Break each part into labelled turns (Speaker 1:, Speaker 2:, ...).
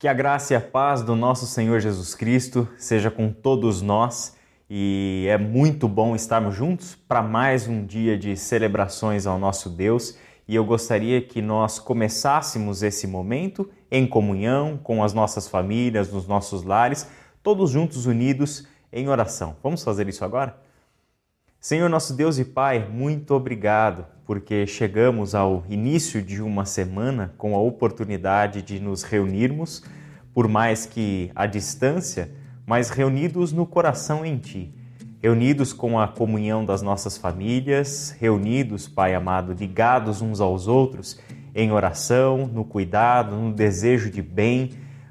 Speaker 1: Que a graça e a paz do nosso Senhor Jesus Cristo seja com todos nós e é muito bom estarmos juntos para mais um dia de celebrações ao nosso Deus e eu gostaria que nós começássemos esse momento em comunhão com as nossas famílias, nos nossos lares, todos juntos unidos em oração. Vamos fazer isso agora? Senhor nosso Deus e Pai, muito obrigado porque chegamos ao início de uma semana com a oportunidade de nos reunirmos, por mais que à distância, mas reunidos no coração em Ti. Reunidos com a comunhão das nossas famílias, reunidos, Pai amado, ligados uns aos outros em oração, no cuidado, no desejo de bem.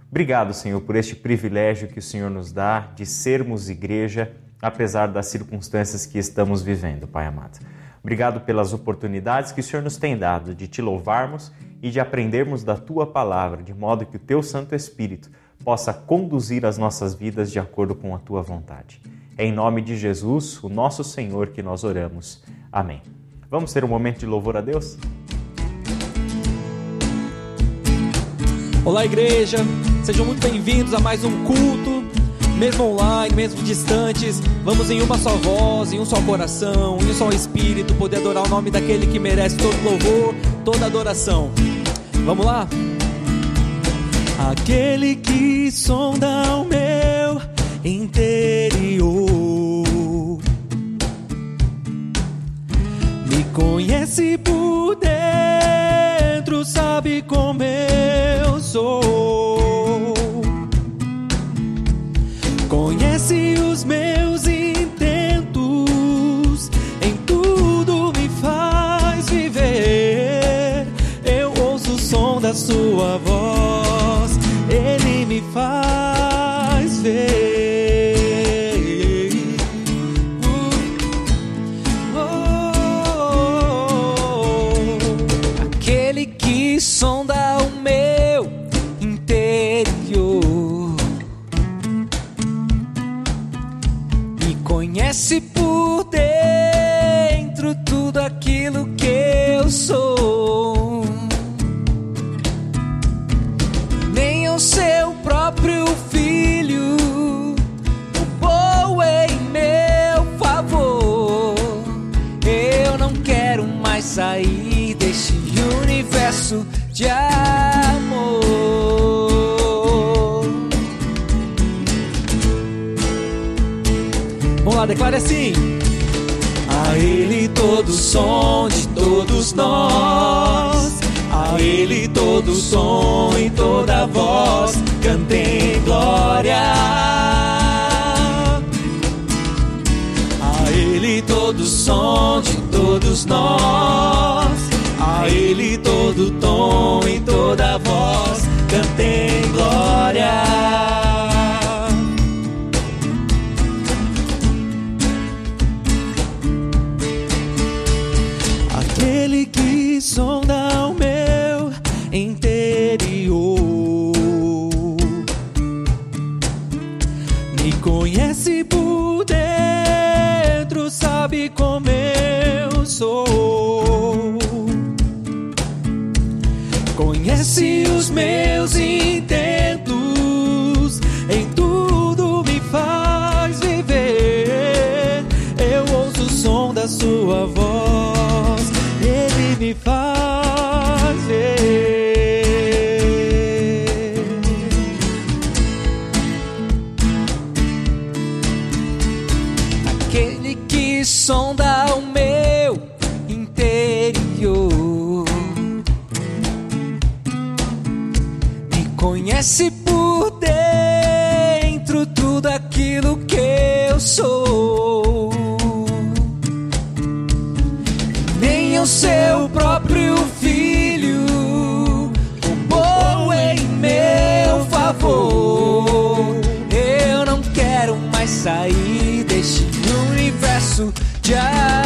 Speaker 1: Obrigado, Senhor, por este privilégio que o Senhor nos dá de sermos igreja apesar das circunstâncias que estamos vivendo, Pai amado. Obrigado pelas oportunidades que o Senhor nos tem dado de te louvarmos e de aprendermos da tua palavra, de modo que o teu Santo Espírito possa conduzir as nossas vidas de acordo com a tua vontade. É em nome de Jesus, o nosso Senhor, que nós oramos. Amém. Vamos ter um momento de louvor a Deus?
Speaker 2: Olá, igreja! Sejam muito bem-vindos a mais um culto mesmo online, mesmo distantes, vamos em uma só voz, em um só coração, em um só espírito, poder adorar o nome daquele que merece todo louvor, toda adoração. Vamos lá? Aquele que sonda o som de todos nós, a Ele todo som e toda voz, cantem glória. A Ele todo som de todos nós, a Ele todo tom e toda voz, de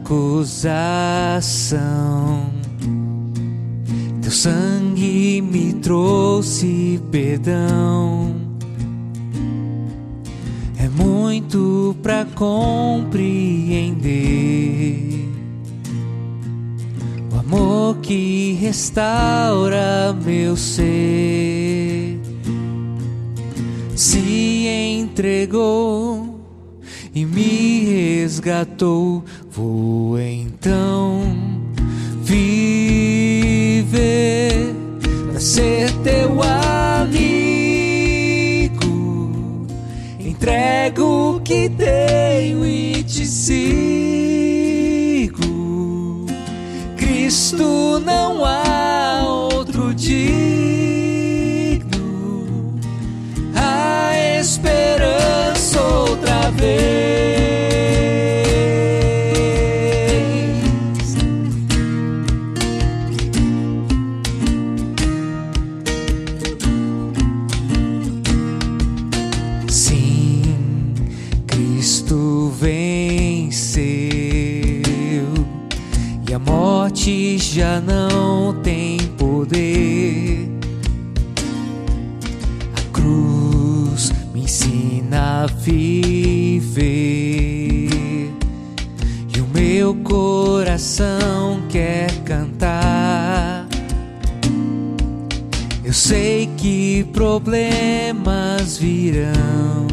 Speaker 2: acusação. Teu sangue me trouxe perdão. É muito pra compreender o amor que restaura meu ser. Se entregou e me resgatou, vou então viver pra ser teu amigo. Entrego o que tenho e te sigo. Cristo não há outro digno. A esperança outra vez. Já não tem poder. A cruz me ensina a viver e o meu coração quer cantar. Eu sei que problemas virão,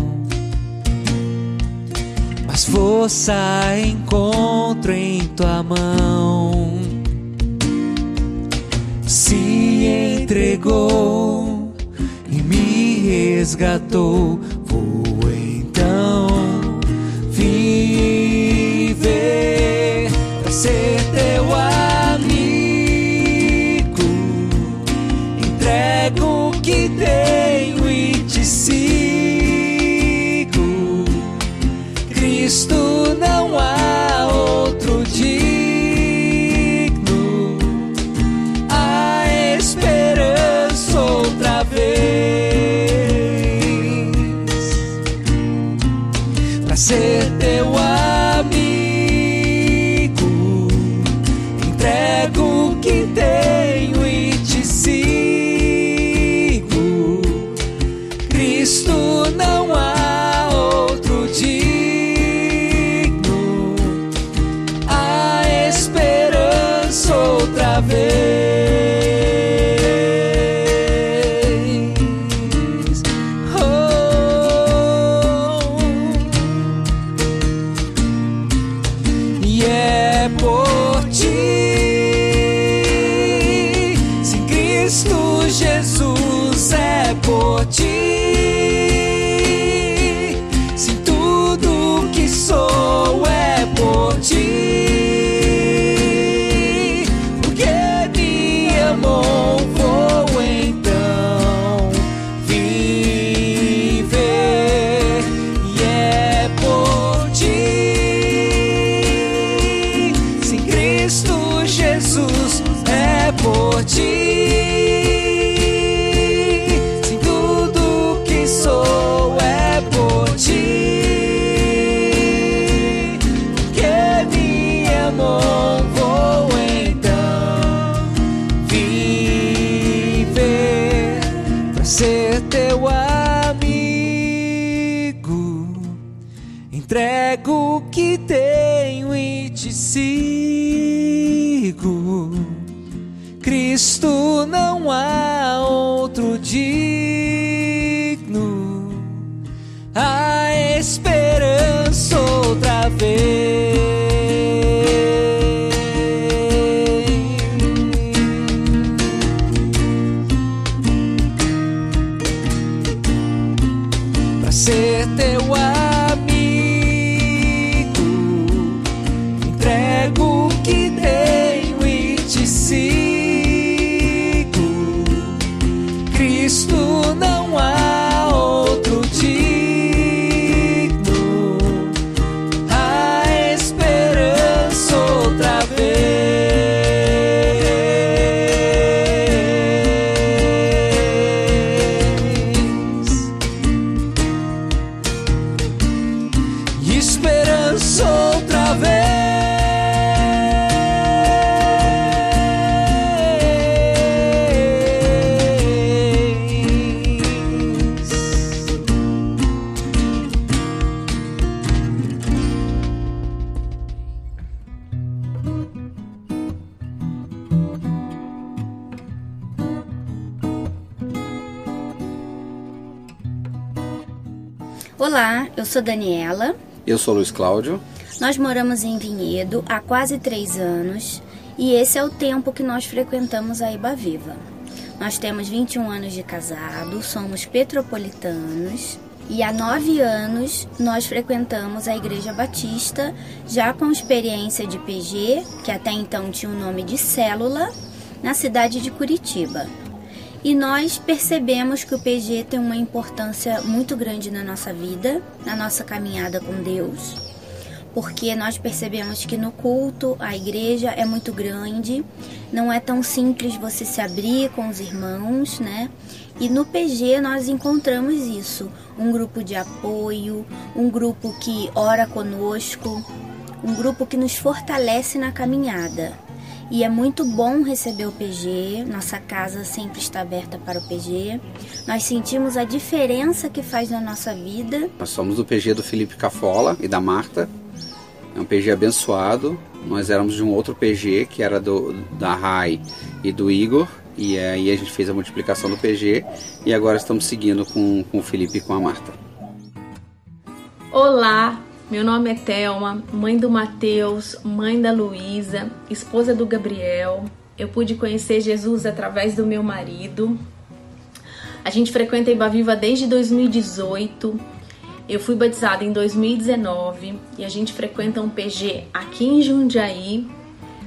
Speaker 2: mas força encontro em tua mão. Entregou e me resgatou, vou então viver ser é por ti, sem Cristo Jesus é por ti, sou
Speaker 3: Daniela.
Speaker 4: Eu sou Luiz Cláudio.
Speaker 3: Nós moramos em Vinhedo há quase três anos e esse é o tempo que nós frequentamos a Iba Viva. Nós temos 21 anos de casado, somos petropolitanos e há nove anos nós frequentamos a Igreja Batista, já com experiência de PG, que até então tinha o nome de Célula, na cidade de Curitiba. E nós percebemos que o PG tem uma importância muito grande na nossa vida, na nossa caminhada com Deus, porque nós percebemos que no culto a igreja é muito grande, não é tão simples você se abrir com os irmãos, né? E no PG nós encontramos isso, um grupo de apoio, um grupo que ora conosco, um grupo que nos fortalece na caminhada. E é muito bom receber o PG, nossa casa sempre está aberta para o PG. Nós sentimos a diferença que faz na nossa vida.
Speaker 4: Nós somos do PG do Felipe Cafola e da Marta. É um PG abençoado. Nós éramos de um outro PG que era do da Rai e do Igor. E aí a gente fez a multiplicação do PG e agora estamos seguindo com, com o Felipe e com a Marta.
Speaker 5: Olá, meu nome é Thelma, mãe do Mateus, mãe da Luísa, esposa do Gabriel. Eu pude conhecer Jesus através do meu marido. A gente frequenta Iba Viva desde 2018. Eu fui batizada em 2019 e a gente frequenta um PG aqui em Jundiaí,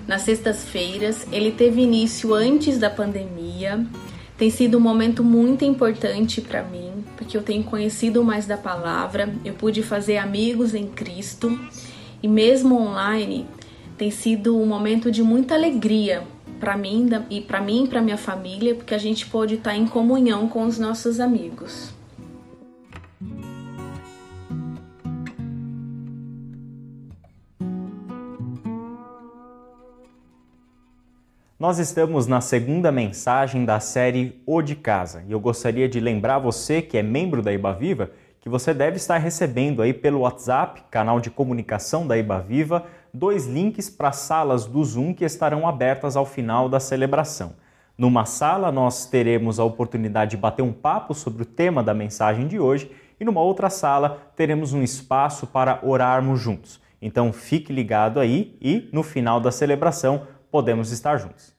Speaker 5: nas sextas-feiras. Ele teve início antes da pandemia. Tem sido um momento muito importante para mim, porque eu tenho conhecido mais da palavra, eu pude fazer amigos em Cristo e mesmo online tem sido um momento de muita alegria para mim e para mim e para minha família, porque a gente pode estar em comunhão com os nossos amigos.
Speaker 1: Nós estamos na segunda mensagem da série O de Casa e eu gostaria de lembrar você que é membro da Iba Viva que você deve estar recebendo aí pelo WhatsApp, canal de comunicação da Iba Viva, dois links para salas do Zoom que estarão abertas ao final da celebração. Numa sala nós teremos a oportunidade de bater um papo sobre o tema da mensagem de hoje e numa outra sala teremos um espaço para orarmos juntos. Então fique ligado aí e no final da celebração podemos estar juntos.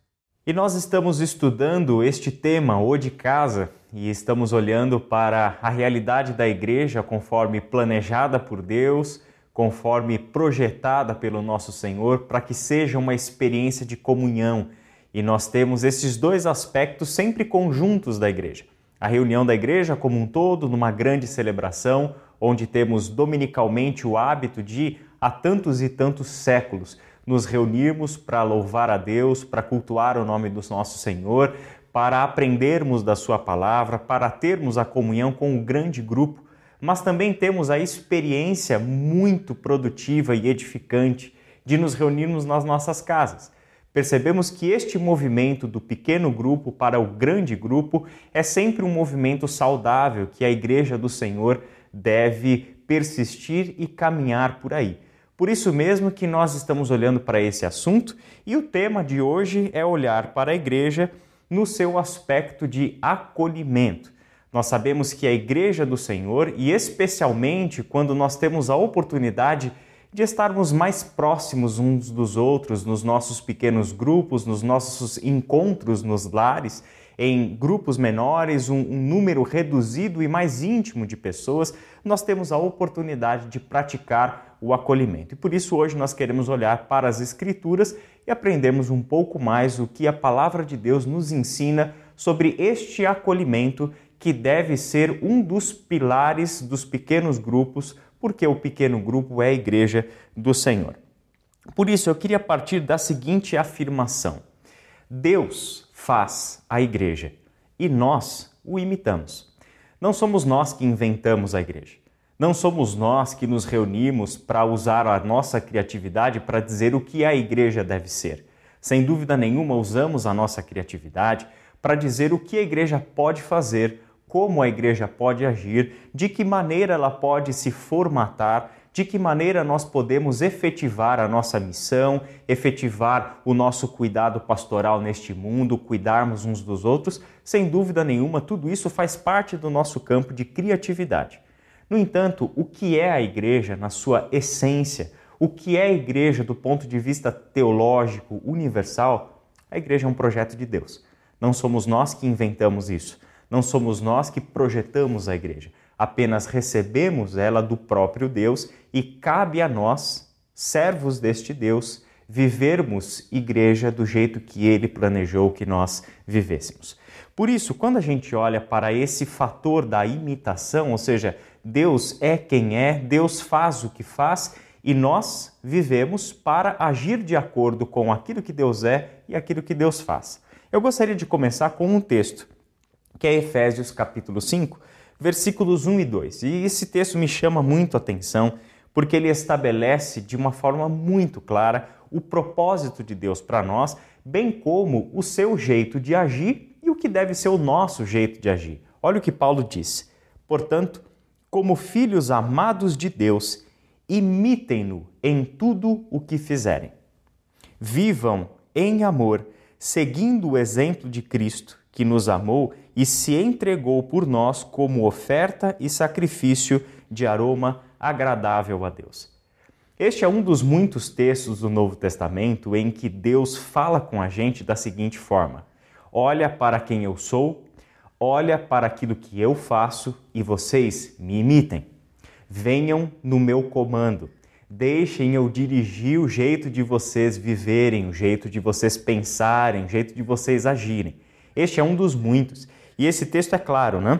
Speaker 1: E nós estamos estudando este tema, o de casa, e estamos olhando para a realidade da igreja conforme planejada por Deus, conforme projetada pelo nosso Senhor, para que seja uma experiência de comunhão. E nós temos esses dois aspectos sempre conjuntos da igreja. A reunião da igreja como um todo, numa grande celebração, onde temos dominicalmente o hábito de, há tantos e tantos séculos, nos reunirmos para louvar a Deus, para cultuar o nome do nosso Senhor, para aprendermos da Sua palavra, para termos a comunhão com o grande grupo, mas também temos a experiência muito produtiva e edificante de nos reunirmos nas nossas casas. Percebemos que este movimento do pequeno grupo para o grande grupo é sempre um movimento saudável que a Igreja do Senhor deve persistir e caminhar por aí. Por isso mesmo que nós estamos olhando para esse assunto e o tema de hoje é olhar para a igreja no seu aspecto de acolhimento. Nós sabemos que a igreja do Senhor, e especialmente quando nós temos a oportunidade de estarmos mais próximos uns dos outros nos nossos pequenos grupos, nos nossos encontros nos lares, em grupos menores, um, um, número reduzido e mais íntimo de pessoas, nós temos a oportunidade de praticar o acolhimento. E por isso hoje nós queremos olhar para as Escrituras e aprendermos um pouco mais o que a palavra de Deus nos ensina sobre este acolhimento que deve ser um dos pilares dos pequenos grupos, porque o pequeno grupo é a igreja do Senhor. Por isso eu queria partir da seguinte afirmação: Deus faz a igreja e nós o imitamos. Não somos nós que inventamos a igreja. Não somos nós que nos reunimos para usar a nossa criatividade para dizer o que a igreja deve ser. Sem dúvida nenhuma, usamos a nossa criatividade para dizer o que a igreja pode fazer, como a igreja pode agir, de que maneira ela pode se formatar de que maneira nós podemos efetivar a nossa missão, efetivar o nosso cuidado pastoral neste mundo, cuidarmos uns dos outros, sem dúvida nenhuma, tudo isso faz parte do nosso campo de criatividade. No entanto, o que é a igreja na sua essência? O que é a igreja do ponto de vista teológico, universal? A igreja é um projeto de Deus. Não somos nós que inventamos isso. Não somos nós que projetamos a igreja apenas recebemos ela do próprio Deus e cabe a nós, servos deste Deus, vivermos igreja do jeito que ele planejou que nós vivêssemos. Por isso, quando a gente olha para esse fator da imitação, ou seja, Deus é quem é, Deus faz o que faz e nós vivemos para agir de acordo com aquilo que Deus é e aquilo que Deus faz. Eu gostaria de começar com um texto, que é Efésios capítulo 5, versículos 1 e 2. E esse texto me chama muito a atenção porque ele estabelece de uma forma muito clara o propósito de Deus para nós, bem como o seu jeito de agir e o que deve ser o nosso jeito de agir. Olha o que Paulo diz. Portanto, como filhos amados de Deus, imitem-no em tudo o que fizerem. Vivam em amor, seguindo o exemplo de Cristo, que nos amou e se entregou por nós como oferta e sacrifício de aroma agradável a Deus. Este é um dos muitos textos do Novo Testamento em que Deus fala com a gente da seguinte forma: Olha para quem eu sou, olha para aquilo que eu faço e vocês me imitem. Venham no meu comando. Deixem eu dirigir o jeito de vocês viverem, o jeito de vocês pensarem, o jeito de vocês agirem. Este é um dos muitos. E esse texto é claro, né?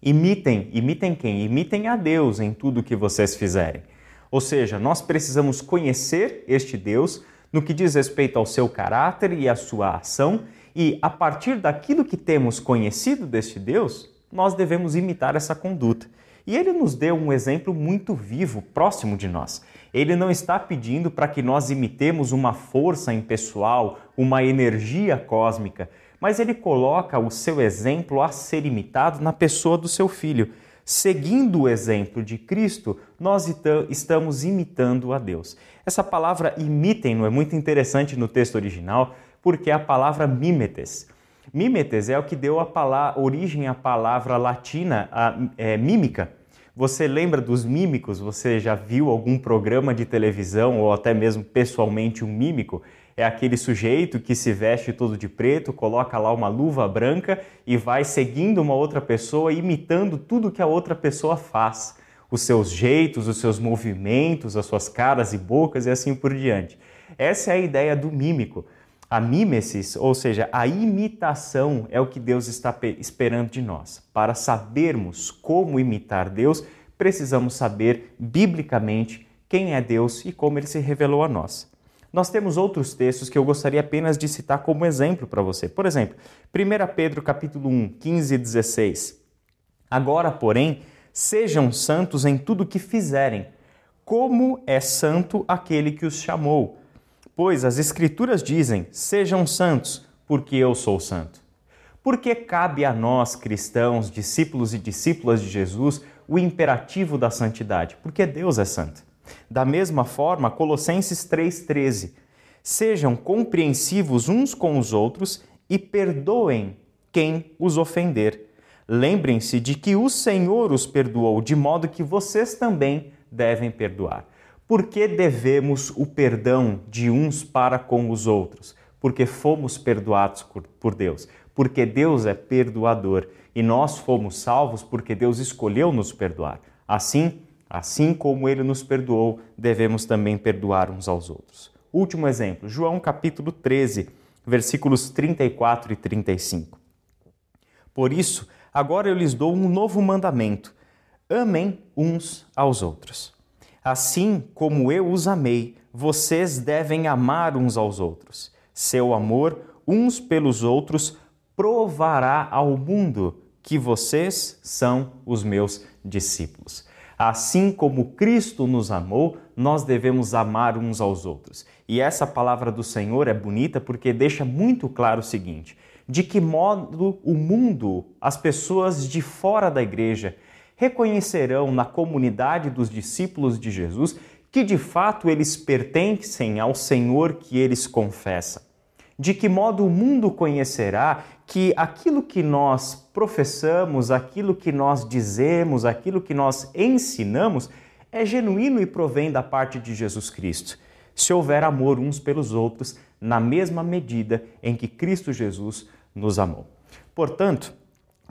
Speaker 1: Imitem, imitem quem? Imitem a Deus em tudo que vocês fizerem. Ou seja, nós precisamos conhecer este Deus no que diz respeito ao seu caráter e à sua ação, e a partir daquilo que temos conhecido deste Deus, nós devemos imitar essa conduta. E ele nos deu um exemplo muito vivo, próximo de nós. Ele não está pedindo para que nós imitemos uma força impessoal, uma energia cósmica, mas ele coloca o seu exemplo a ser imitado na pessoa do seu filho. Seguindo o exemplo de Cristo, nós estamos imitando a Deus. Essa palavra imitem é muito interessante no texto original, porque é a palavra mimetes. Mimetes é o que deu a origem à palavra latina a, é, mímica. Você lembra dos mímicos? Você já viu algum programa de televisão ou até mesmo pessoalmente um mímico? É aquele sujeito que se veste todo de preto, coloca lá uma luva branca e vai seguindo uma outra pessoa, imitando tudo que a outra pessoa faz, os seus jeitos, os seus movimentos, as suas caras e bocas e assim por diante. Essa é a ideia do mímico. A mimesis, ou seja, a imitação, é o que Deus está esperando de nós. Para sabermos como imitar Deus, precisamos saber biblicamente quem é Deus e como ele se revelou a nós. Nós temos outros textos que eu gostaria apenas de citar como exemplo para você. Por exemplo, 1 Pedro capítulo 1, 15 e 16. Agora, porém, sejam santos em tudo que fizerem, como é santo aquele que os chamou. Pois as Escrituras dizem: sejam santos, porque eu sou santo. Porque cabe a nós, cristãos, discípulos e discípulas de Jesus, o imperativo da santidade? Porque Deus é santo. Da mesma forma, Colossenses 3,13: Sejam compreensivos uns com os outros e perdoem quem os ofender. Lembrem-se de que o Senhor os perdoou, de modo que vocês também devem perdoar. Por que devemos o perdão de uns para com os outros? Porque fomos perdoados por Deus, porque Deus é perdoador e nós fomos salvos porque Deus escolheu nos perdoar. Assim, assim como ele nos perdoou, devemos também perdoar uns aos outros. Último exemplo, João capítulo 13, versículos 34 e 35. Por isso, agora eu lhes dou um novo mandamento: amem uns aos outros. Assim como eu os amei, vocês devem amar uns aos outros. Seu amor uns pelos outros provará ao mundo que vocês são os meus discípulos. Assim como Cristo nos amou, nós devemos amar uns aos outros. E essa palavra do Senhor é bonita porque deixa muito claro o seguinte: de que modo o mundo, as pessoas de fora da igreja, reconhecerão na comunidade dos discípulos de Jesus que de fato eles pertencem ao Senhor que eles confessam. De que modo o mundo conhecerá que aquilo que nós professamos, aquilo que nós dizemos, aquilo que nós ensinamos é genuíno e provém da parte de Jesus Cristo. Se houver amor uns pelos outros, na mesma medida em que Cristo Jesus nos amou. Portanto,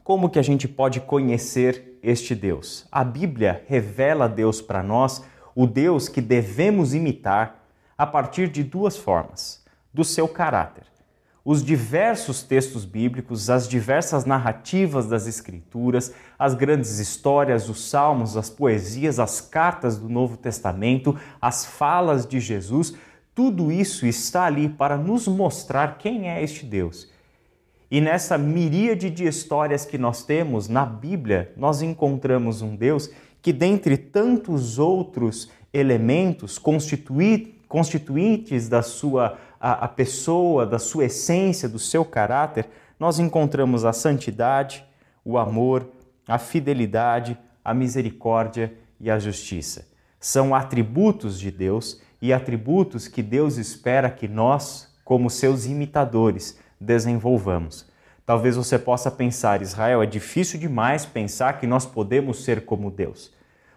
Speaker 1: como que a gente pode conhecer este Deus? A Bíblia revela Deus para nós, o Deus que devemos imitar a partir de duas formas: do seu caráter. Os diversos textos bíblicos, as diversas narrativas das Escrituras, as grandes histórias, os salmos, as poesias, as cartas do Novo Testamento, as falas de Jesus, tudo isso está ali para nos mostrar quem é este Deus e nessa miríade de histórias que nós temos na Bíblia, nós encontramos um Deus que, dentre tantos outros elementos constituintes da sua a, a pessoa, da sua essência, do seu caráter, nós encontramos a santidade, o amor, a fidelidade, a misericórdia e a justiça. São atributos de Deus e atributos que Deus espera que nós, como seus imitadores, desenvolvamos. Talvez você possa pensar, Israel, é difícil demais pensar que nós podemos ser como Deus.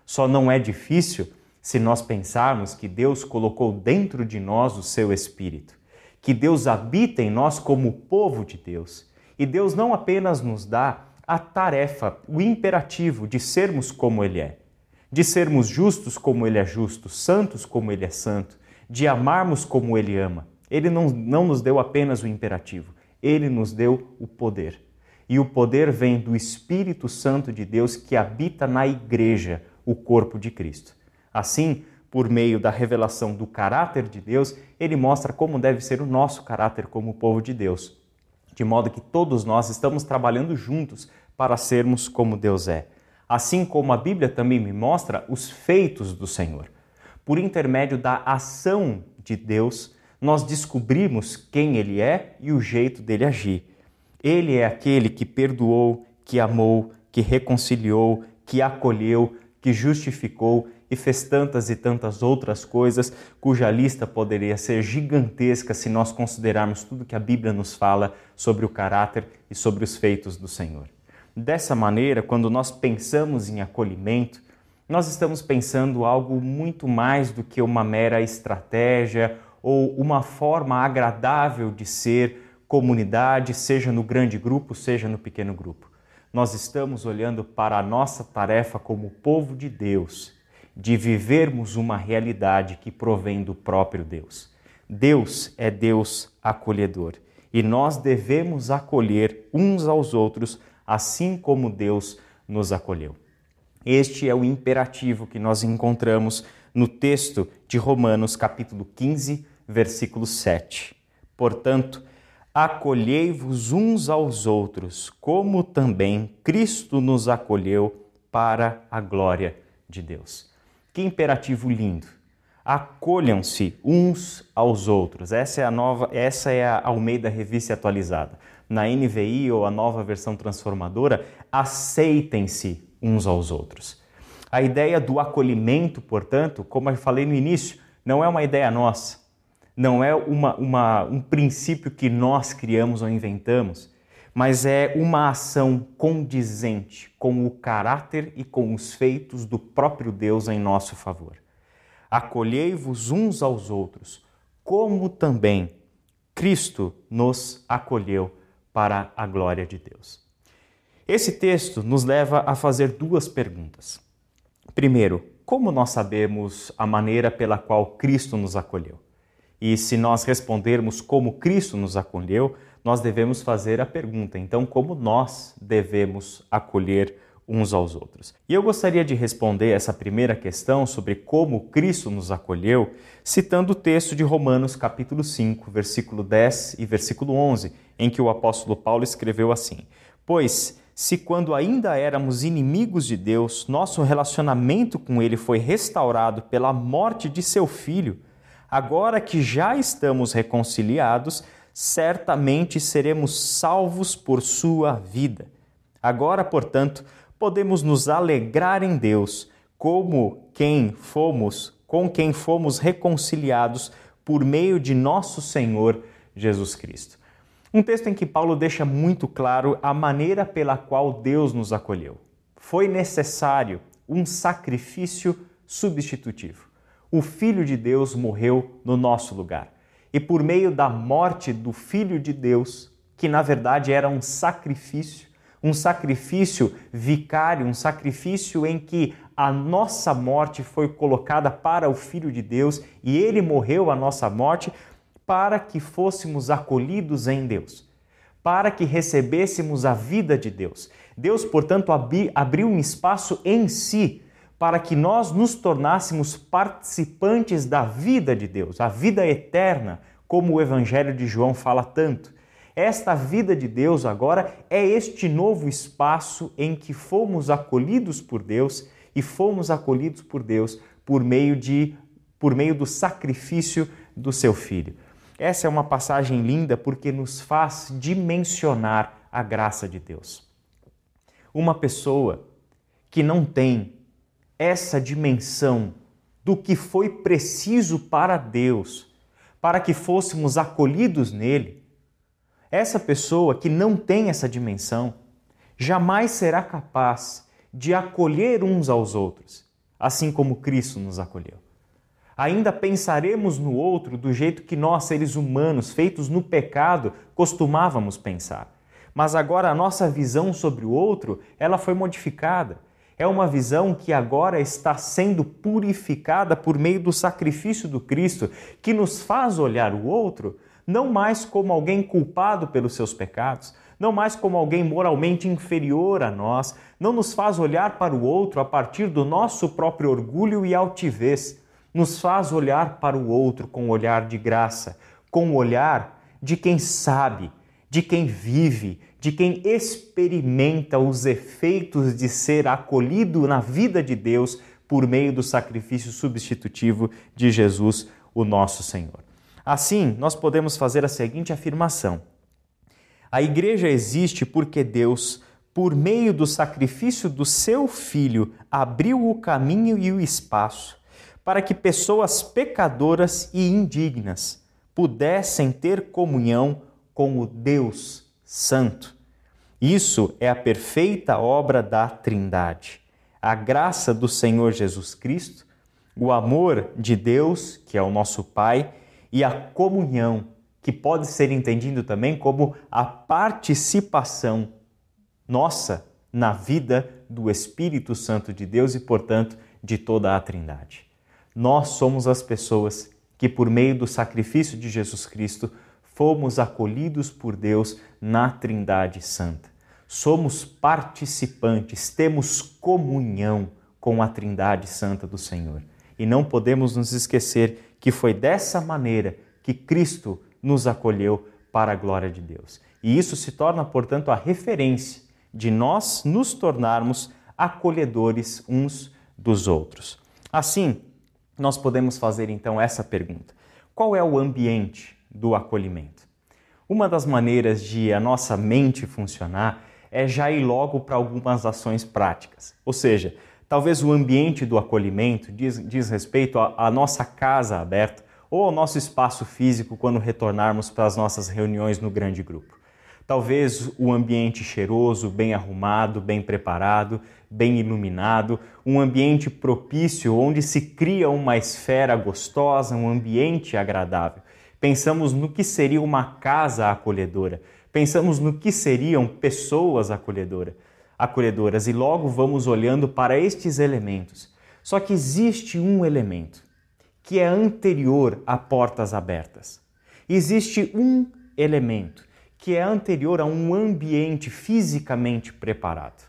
Speaker 1: Só não é difícil se nós pensarmos que Deus colocou dentro de nós o seu Espírito, que Deus habita em nós como povo de Deus. E Deus não apenas nos dá a tarefa, o imperativo de sermos como Ele é, de sermos justos como Ele é justo, santos como Ele é santo, de amarmos como Ele ama, ele não, não nos deu apenas o imperativo, ele nos deu o poder. E o poder vem do Espírito Santo de Deus que habita na igreja, o corpo de Cristo. Assim, por meio da revelação do caráter de Deus, ele mostra como deve ser o nosso caráter como povo de Deus, de modo que todos nós estamos trabalhando juntos para sermos como Deus é. Assim como a Bíblia também me mostra os feitos do Senhor. Por intermédio da ação de Deus, nós descobrimos quem ele é e o jeito dele agir. Ele é aquele que perdoou, que amou, que reconciliou, que acolheu, que justificou e fez tantas e tantas outras coisas cuja lista poderia ser gigantesca se nós considerarmos tudo que a Bíblia nos fala sobre o caráter e sobre os feitos do Senhor. Dessa maneira, quando nós pensamos em acolhimento, nós estamos pensando algo muito mais do que uma mera estratégia ou uma forma agradável de ser comunidade, seja no grande grupo, seja no pequeno grupo. Nós estamos olhando para a nossa tarefa como povo de Deus, de vivermos uma realidade que provém do próprio Deus. Deus é Deus acolhedor e nós devemos acolher uns aos outros assim como Deus nos acolheu. Este é o imperativo que nós encontramos no texto de Romanos, capítulo 15, versículo 7. Portanto, acolhei-vos uns aos outros, como também Cristo nos acolheu para a glória de Deus. Que imperativo lindo! Acolham-se uns aos outros. Essa é a nova, essa é a Almeida Revista atualizada. Na NVI ou a nova versão transformadora, aceitem-se uns aos outros. A ideia do acolhimento, portanto, como eu falei no início, não é uma ideia nossa, não é uma, uma, um princípio que nós criamos ou inventamos, mas é uma ação condizente com o caráter e com os feitos do próprio Deus em nosso favor. Acolhei-vos uns aos outros, como também Cristo nos acolheu para a glória de Deus. Esse texto nos leva a fazer duas perguntas. Primeiro, como nós sabemos a maneira pela qual Cristo nos acolheu? E se nós respondermos como Cristo nos acolheu, nós devemos fazer a pergunta: então, como nós devemos acolher uns aos outros? E eu gostaria de responder essa primeira questão sobre como Cristo nos acolheu, citando o texto de Romanos, capítulo 5, versículo 10 e versículo 11, em que o apóstolo Paulo escreveu assim: Pois se quando ainda éramos inimigos de Deus, nosso relacionamento com Ele foi restaurado pela morte de seu Filho, agora que já estamos reconciliados, certamente seremos salvos por sua vida. Agora, portanto, podemos nos alegrar em Deus, como quem fomos, com quem fomos reconciliados por meio de nosso Senhor Jesus Cristo. Um texto em que Paulo deixa muito claro a maneira pela qual Deus nos acolheu. Foi necessário um sacrifício substitutivo. O Filho de Deus morreu no nosso lugar. E por meio da morte do Filho de Deus, que na verdade era um sacrifício, um sacrifício vicário, um sacrifício em que a nossa morte foi colocada para o Filho de Deus e ele morreu a nossa morte para que fôssemos acolhidos em Deus, para que recebêssemos a vida de Deus. Deus, portanto, abriu um espaço em si para que nós nos tornássemos participantes da vida de Deus, a vida eterna, como o Evangelho de João fala tanto. Esta vida de Deus agora é este novo espaço em que fomos acolhidos por Deus e fomos acolhidos por Deus por meio de por meio do sacrifício do seu filho. Essa é uma passagem linda porque nos faz dimensionar a graça de Deus. Uma pessoa que não tem essa dimensão do que foi preciso para Deus, para que fôssemos acolhidos nele, essa pessoa que não tem essa dimensão, jamais será capaz de acolher uns aos outros, assim como Cristo nos acolheu ainda pensaremos no outro do jeito que nós, seres humanos, feitos no pecado, costumávamos pensar. Mas agora a nossa visão sobre o outro, ela foi modificada. É uma visão que agora está sendo purificada por meio do sacrifício do Cristo, que nos faz olhar o outro não mais como alguém culpado pelos seus pecados, não mais como alguém moralmente inferior a nós, não nos faz olhar para o outro a partir do nosso próprio orgulho e altivez, nos faz olhar para o outro com um olhar de graça, com o olhar de quem sabe, de quem vive, de quem experimenta os efeitos de ser acolhido na vida de Deus por meio do sacrifício substitutivo de Jesus, o nosso Senhor. Assim, nós podemos fazer a seguinte afirmação: A igreja existe porque Deus, por meio do sacrifício do seu filho, abriu o caminho e o espaço para que pessoas pecadoras e indignas pudessem ter comunhão com o Deus Santo. Isso é a perfeita obra da Trindade. A graça do Senhor Jesus Cristo, o amor de Deus, que é o nosso Pai, e a comunhão, que pode ser entendido também como a participação nossa na vida do Espírito Santo de Deus e, portanto, de toda a Trindade. Nós somos as pessoas que, por meio do sacrifício de Jesus Cristo, fomos acolhidos por Deus na Trindade Santa. Somos participantes, temos comunhão com a Trindade Santa do Senhor. E não podemos nos esquecer que foi dessa maneira que Cristo nos acolheu para a glória de Deus. E isso se torna, portanto, a referência de nós nos tornarmos acolhedores uns dos outros. Assim, nós podemos fazer então essa pergunta: qual é o ambiente do acolhimento? Uma das maneiras de a nossa mente funcionar é já ir logo para algumas ações práticas. Ou seja, Talvez o ambiente do acolhimento diz, diz respeito à nossa casa aberta ou ao nosso espaço físico quando retornarmos para as nossas reuniões no grande grupo. Talvez o ambiente cheiroso, bem arrumado, bem preparado, bem iluminado, um ambiente propício onde se cria uma esfera gostosa, um ambiente agradável. Pensamos no que seria uma casa acolhedora, pensamos no que seriam pessoas acolhedoras acolhedoras e logo vamos olhando para estes elementos. Só que existe um elemento que é anterior a portas abertas. Existe um elemento que é anterior a um ambiente fisicamente preparado.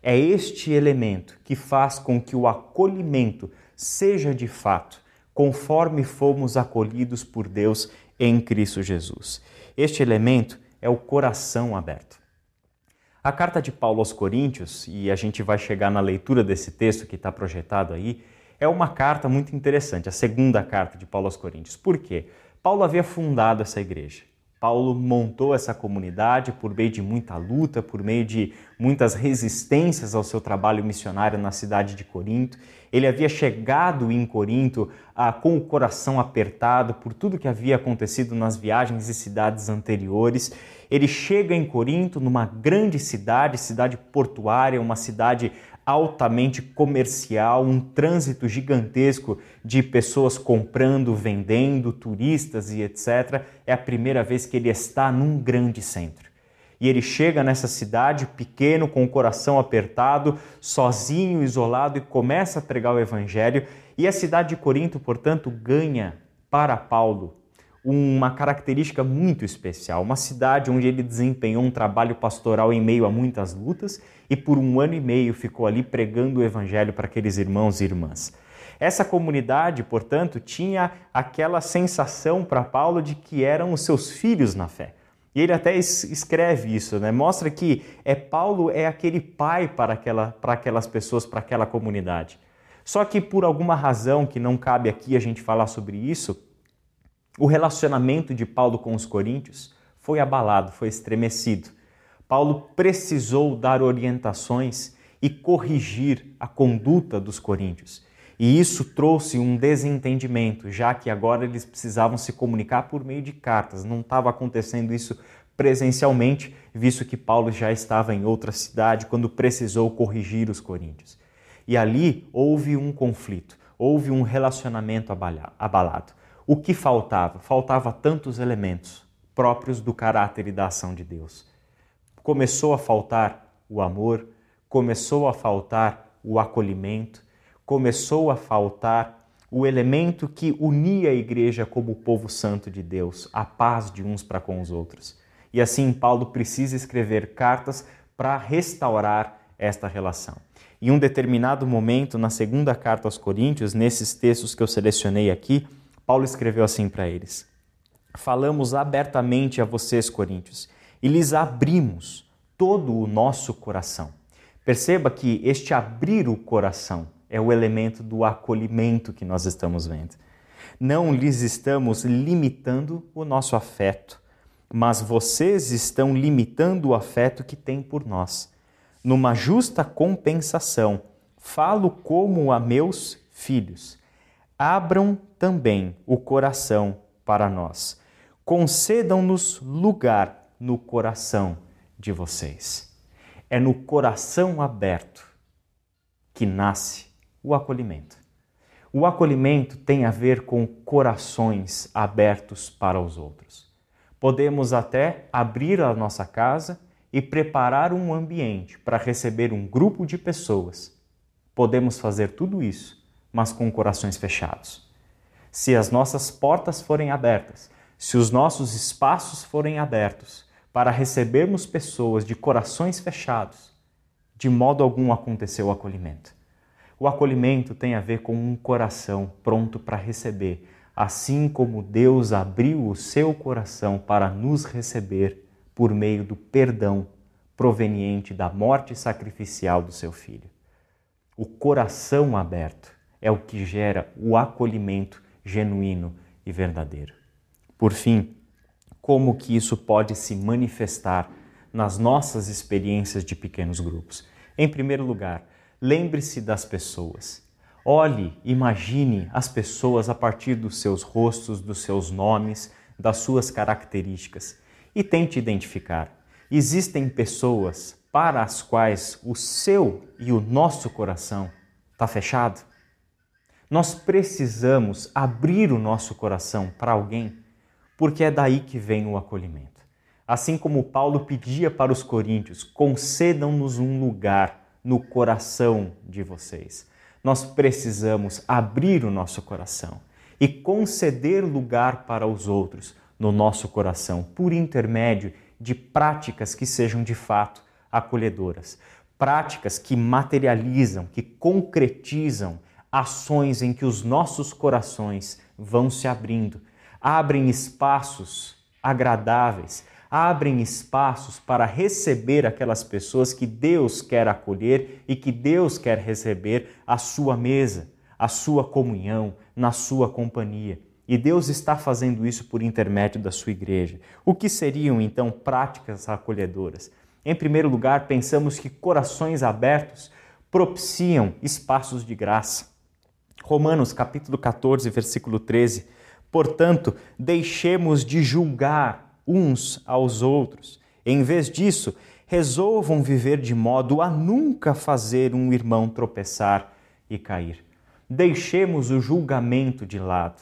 Speaker 1: É este elemento que faz com que o acolhimento seja de fato conforme fomos acolhidos por Deus em Cristo Jesus. Este elemento é o coração aberto. A carta de Paulo aos Coríntios, e a gente vai chegar na leitura desse texto que está projetado aí, é uma carta muito interessante, a segunda carta de Paulo aos Coríntios. Por quê? Paulo havia fundado essa igreja. Paulo montou essa comunidade por meio de muita luta, por meio de muitas resistências ao seu trabalho missionário na cidade de Corinto. Ele havia chegado em Corinto ah, com o coração apertado por tudo que havia acontecido nas viagens e cidades anteriores. Ele chega em Corinto, numa grande cidade, cidade portuária, uma cidade altamente comercial, um trânsito gigantesco de pessoas comprando, vendendo, turistas e etc. É a primeira vez que ele está num grande centro. E ele chega nessa cidade pequeno, com o coração apertado, sozinho, isolado e começa a pregar o evangelho. E a cidade de Corinto, portanto, ganha para Paulo uma característica muito especial, uma cidade onde ele desempenhou um trabalho pastoral em meio a muitas lutas e por um ano e meio ficou ali pregando o evangelho para aqueles irmãos e irmãs. Essa comunidade, portanto, tinha aquela sensação para Paulo de que eram os seus filhos na fé. E ele até escreve isso, né? mostra que é Paulo é aquele pai para, aquela, para aquelas pessoas, para aquela comunidade. Só que por alguma razão que não cabe aqui a gente falar sobre isso, o relacionamento de Paulo com os coríntios foi abalado, foi estremecido. Paulo precisou dar orientações e corrigir a conduta dos coríntios. E isso trouxe um desentendimento, já que agora eles precisavam se comunicar por meio de cartas. Não estava acontecendo isso presencialmente, visto que Paulo já estava em outra cidade quando precisou corrigir os coríntios. E ali houve um conflito, houve um relacionamento abalado. O que faltava? Faltava tantos elementos próprios do caráter e da ação de Deus. Começou a faltar o amor, começou a faltar o acolhimento, começou a faltar o elemento que unia a igreja como o povo santo de Deus, a paz de uns para com os outros. E assim Paulo precisa escrever cartas para restaurar esta relação. Em um determinado momento, na segunda carta aos Coríntios, nesses textos que eu selecionei aqui, Paulo escreveu assim para eles: Falamos abertamente a vocês, coríntios, e lhes abrimos todo o nosso coração. Perceba que este abrir o coração é o elemento do acolhimento que nós estamos vendo. Não lhes estamos limitando o nosso afeto, mas vocês estão limitando o afeto que têm por nós. Numa justa compensação, falo como a meus filhos abram também o coração para nós. Concedam-nos lugar no coração de vocês. É no coração aberto que nasce o acolhimento. O acolhimento tem a ver com corações abertos para os outros. Podemos até abrir a nossa casa e preparar um ambiente para receber um grupo de pessoas. Podemos fazer tudo isso mas com corações fechados. Se as nossas portas forem abertas, se os nossos espaços forem abertos para recebermos pessoas de corações fechados, de modo algum aconteceu o acolhimento. O acolhimento tem a ver com um coração pronto para receber, assim como Deus abriu o seu coração para nos receber por meio do perdão proveniente da morte sacrificial do seu filho. O coração aberto é o que gera o acolhimento genuíno e verdadeiro. Por fim, como que isso pode se manifestar nas nossas experiências de pequenos grupos? Em primeiro lugar, lembre-se das pessoas. Olhe, imagine as pessoas a partir dos seus rostos, dos seus nomes, das suas características e tente identificar. Existem pessoas para as quais o seu e o nosso coração está fechado? Nós precisamos abrir o nosso coração para alguém, porque é daí que vem o acolhimento. Assim como Paulo pedia para os coríntios: concedam-nos um lugar no coração de vocês. Nós precisamos abrir o nosso coração e conceder lugar para os outros no nosso coração por intermédio de práticas que sejam de fato acolhedoras, práticas que materializam, que concretizam ações em que os nossos corações vão se abrindo, abrem espaços agradáveis, abrem espaços para receber aquelas pessoas que Deus quer acolher e que Deus quer receber à sua mesa, à sua comunhão, na sua companhia. E Deus está fazendo isso por intermédio da sua igreja. O que seriam então práticas acolhedoras? Em primeiro lugar, pensamos que corações abertos propiciam espaços de graça. Romanos capítulo 14, versículo 13. Portanto, deixemos de julgar uns aos outros. Em vez disso, resolvam viver de modo a nunca fazer um irmão tropeçar e cair. Deixemos o julgamento de lado.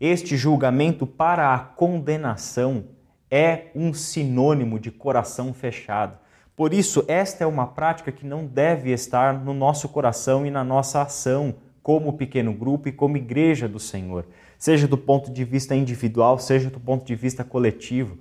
Speaker 1: Este julgamento para a condenação é um sinônimo de coração fechado. Por isso, esta é uma prática que não deve estar no nosso coração e na nossa ação como pequeno grupo e como igreja do Senhor, seja do ponto de vista individual, seja do ponto de vista coletivo.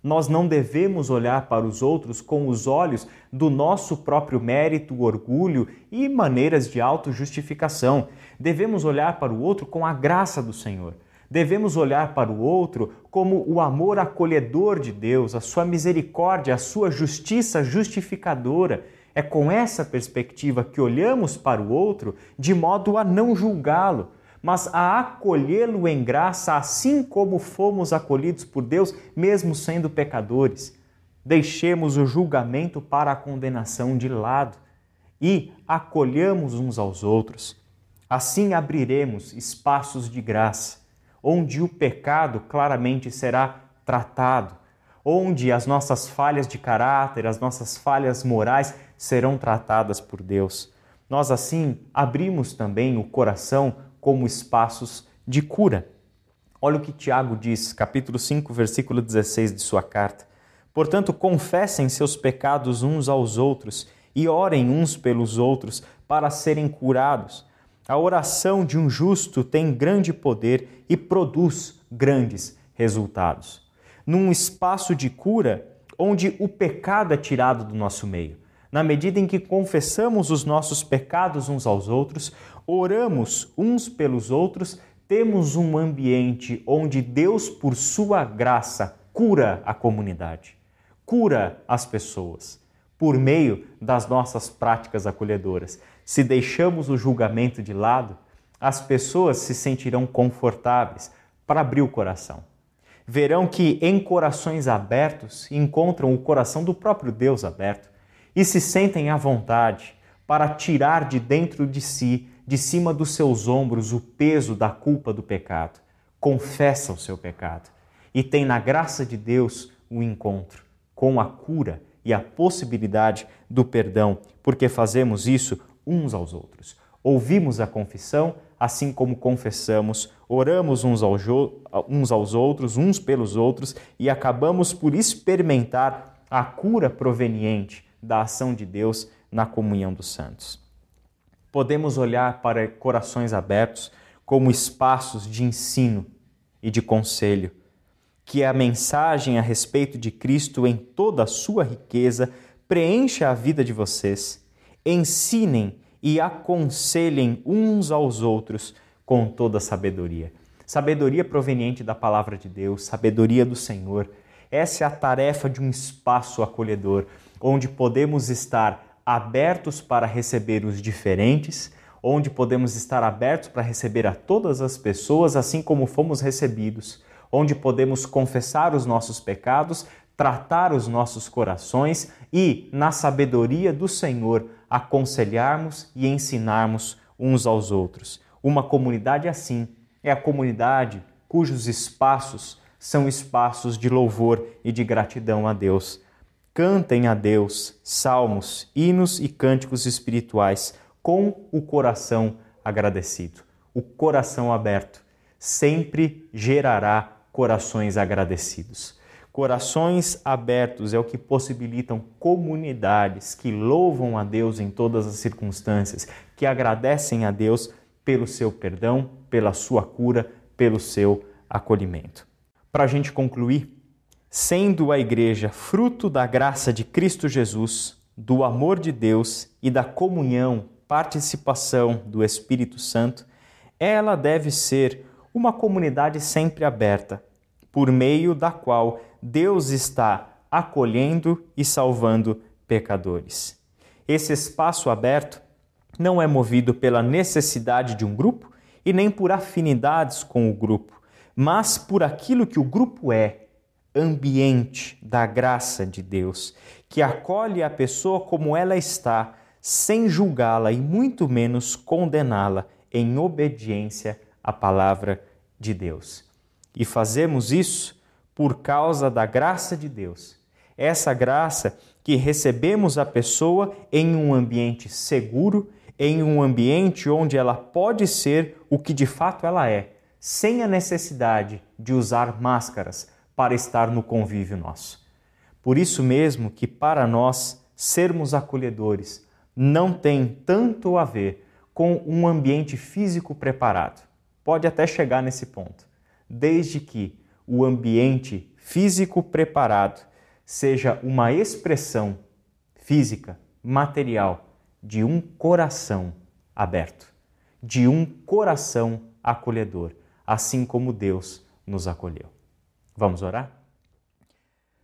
Speaker 1: Nós não devemos olhar para os outros com os olhos do nosso próprio mérito, orgulho e maneiras de autojustificação. Devemos olhar para o outro com a graça do Senhor. Devemos olhar para o outro como o amor acolhedor de Deus, a sua misericórdia, a sua justiça justificadora. É com essa perspectiva que olhamos para o outro de modo a não julgá-lo, mas a acolhê-lo em graça, assim como fomos acolhidos por Deus, mesmo sendo pecadores. Deixemos o julgamento para a condenação de lado e acolhamos uns aos outros. Assim abriremos espaços de graça onde o pecado claramente será tratado, onde as nossas falhas de caráter, as nossas falhas morais serão tratadas por Deus. Nós assim abrimos também o coração como espaços de cura. Olha o que Tiago diz, capítulo 5, versículo 16 de sua carta. Portanto, confessem seus pecados uns aos outros e orem uns pelos outros para serem curados. A oração de um justo tem grande poder e produz grandes resultados. Num espaço de cura onde o pecado é tirado do nosso meio. Na medida em que confessamos os nossos pecados uns aos outros, oramos uns pelos outros, temos um ambiente onde Deus, por sua graça, cura a comunidade, cura as pessoas, por meio das nossas práticas acolhedoras se deixamos o julgamento de lado, as pessoas se sentirão confortáveis para abrir o coração. Verão que em corações abertos encontram o coração do próprio Deus aberto e se sentem à vontade para tirar de dentro de si, de cima dos seus ombros, o peso da culpa do pecado. Confessa o seu pecado e tem na graça de Deus o encontro com a cura e a possibilidade do perdão, porque fazemos isso uns aos outros. Ouvimos a confissão, assim como confessamos, oramos uns aos, uns aos outros, uns pelos outros e acabamos por experimentar a cura proveniente da ação de Deus na comunhão dos santos. Podemos olhar para corações abertos como espaços de ensino e de conselho, que a mensagem a respeito de Cristo em toda a sua riqueza preencha a vida de vocês ensinem e aconselhem uns aos outros com toda sabedoria. Sabedoria proveniente da palavra de Deus, sabedoria do Senhor. Essa é a tarefa de um espaço acolhedor, onde podemos estar abertos para receber os diferentes, onde podemos estar abertos para receber a todas as pessoas, assim como fomos recebidos, onde podemos confessar os nossos pecados, tratar os nossos corações e, na sabedoria do Senhor, aconselharmos e ensinarmos uns aos outros. Uma comunidade assim é a comunidade cujos espaços são espaços de louvor e de gratidão a Deus. Cantem a Deus salmos, hinos e cânticos espirituais com o coração agradecido. O coração aberto sempre gerará corações agradecidos. Corações abertos é o que possibilitam comunidades que louvam a Deus em todas as circunstâncias, que agradecem a Deus pelo seu perdão, pela sua cura, pelo seu acolhimento. Para a gente concluir, sendo a igreja fruto da graça de Cristo Jesus, do amor de Deus e da comunhão, participação do Espírito Santo, ela deve ser uma comunidade sempre aberta, por meio da qual Deus está acolhendo e salvando pecadores. Esse espaço aberto não é movido pela necessidade de um grupo e nem por afinidades com o grupo, mas por aquilo que o grupo é ambiente da graça de Deus, que acolhe a pessoa como ela está, sem julgá-la e muito menos condená-la, em obediência à palavra de Deus. E fazemos isso por causa da graça de Deus. Essa graça que recebemos a pessoa em um ambiente seguro, em um ambiente onde ela pode ser o que de fato ela é, sem a necessidade de usar máscaras para estar no convívio nosso. Por isso mesmo que para nós sermos acolhedores não tem tanto a ver com um ambiente físico preparado. Pode até chegar nesse ponto, desde que o ambiente físico preparado seja uma expressão física, material, de um coração aberto, de um coração acolhedor, assim como Deus nos acolheu. Vamos orar?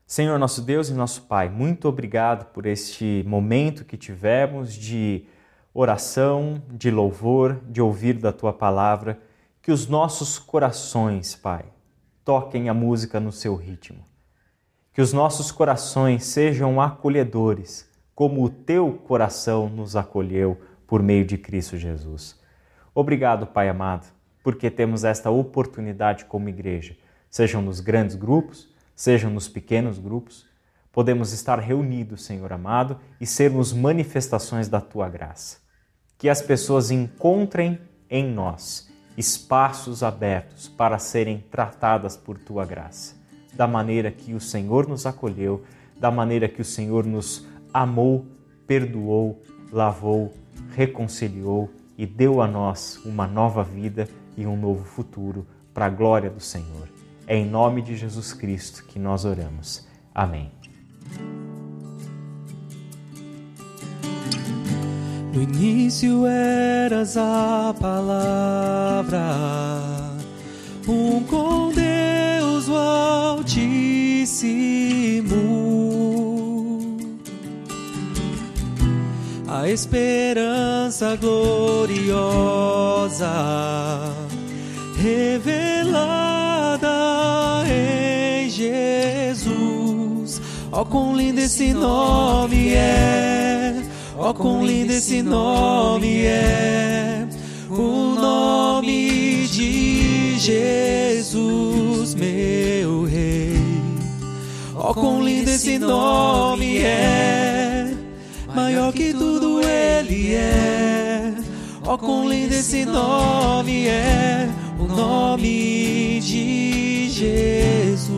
Speaker 1: Senhor nosso Deus e nosso Pai, muito obrigado por este momento que tivemos de oração, de louvor, de ouvir da tua palavra, que os nossos corações, Pai, toquem a música no seu ritmo. Que os nossos corações sejam acolhedores, como o teu coração nos acolheu por meio de Cristo Jesus. Obrigado, Pai amado, porque temos esta oportunidade como igreja, sejam nos grandes grupos, sejam nos pequenos grupos, podemos estar reunidos, Senhor amado, e sermos manifestações da tua graça. Que as pessoas encontrem em nós espaços abertos para serem tratadas por tua graça, da maneira que o Senhor nos acolheu, da maneira que o Senhor nos amou, perdoou, lavou, reconciliou e deu a nós uma nova vida e um novo futuro para a glória do Senhor. É em nome de Jesus Cristo que nós oramos. Amém.
Speaker 2: No início eras a palavra, um com Deus o Altíssimo, a esperança gloriosa revelada Oh, quão lindo esse nome é! Oh, quão lindo esse nome é, o nome de Jesus, meu Rei. Oh, quão lindo esse nome é, maior que tudo ele é. Oh, quão lindo esse nome é, o nome de Jesus.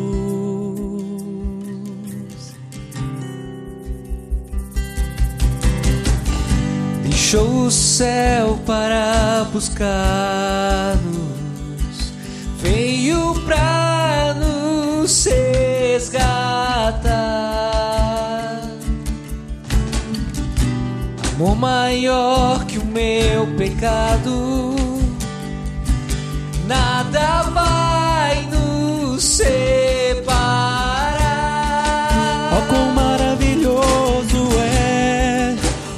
Speaker 2: Deixou o céu para buscar-nos, veio pra nos resgatar. Amor maior que o meu pecado, nada vai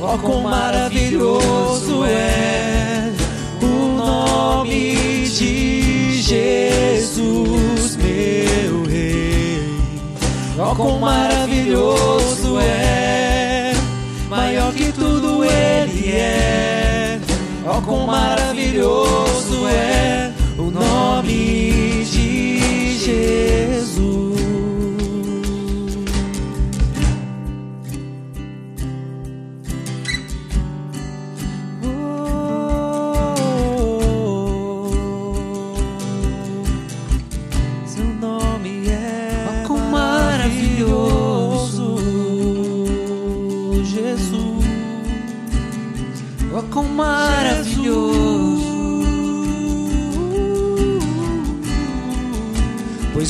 Speaker 2: é, oh, quão maravilhoso é o nome de Jesus, meu Rei. Oh, quão maravilhoso é, maior que tudo é. é, ó quão maravilhoso é o nome de Jesus.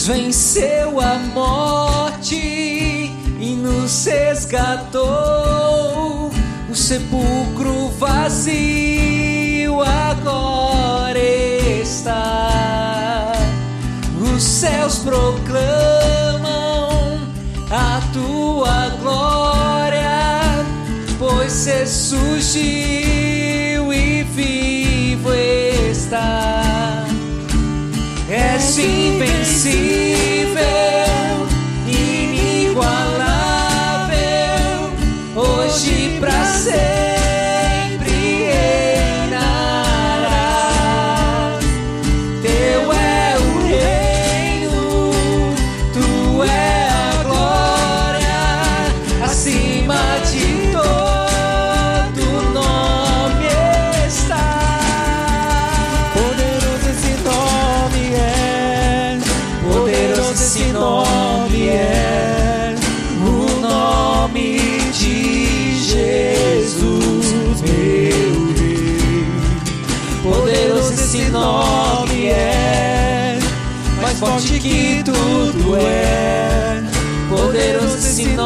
Speaker 2: Venceu a morte e nos resgatou. O sepulcro vazio agora está. Os céus proclamam a tua glória, pois ressurgiu see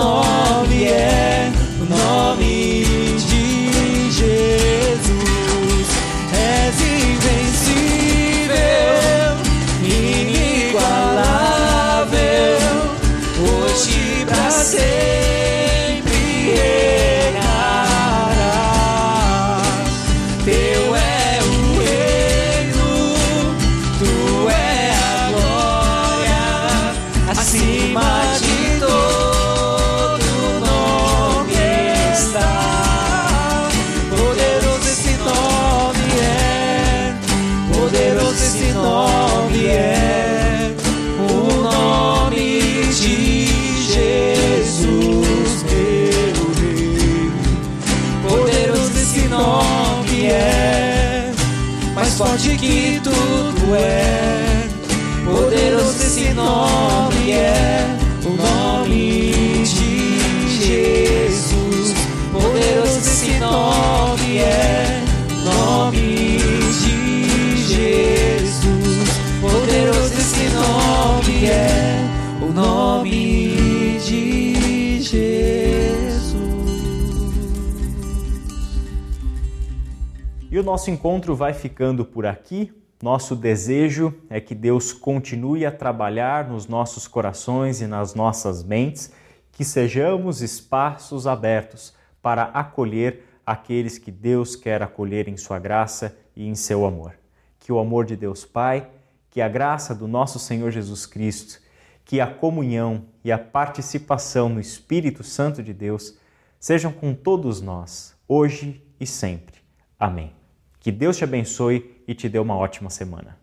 Speaker 2: esse
Speaker 1: nosso encontro vai ficando por aqui. Nosso desejo é que Deus continue a trabalhar nos nossos corações e nas nossas mentes, que sejamos espaços abertos para acolher aqueles que Deus quer acolher em Sua graça e em seu amor. Que o amor de Deus Pai, que a graça do nosso Senhor Jesus Cristo, que a comunhão e a participação no Espírito Santo de Deus sejam com todos nós, hoje e sempre. Amém. Que Deus te abençoe e te dê uma ótima semana.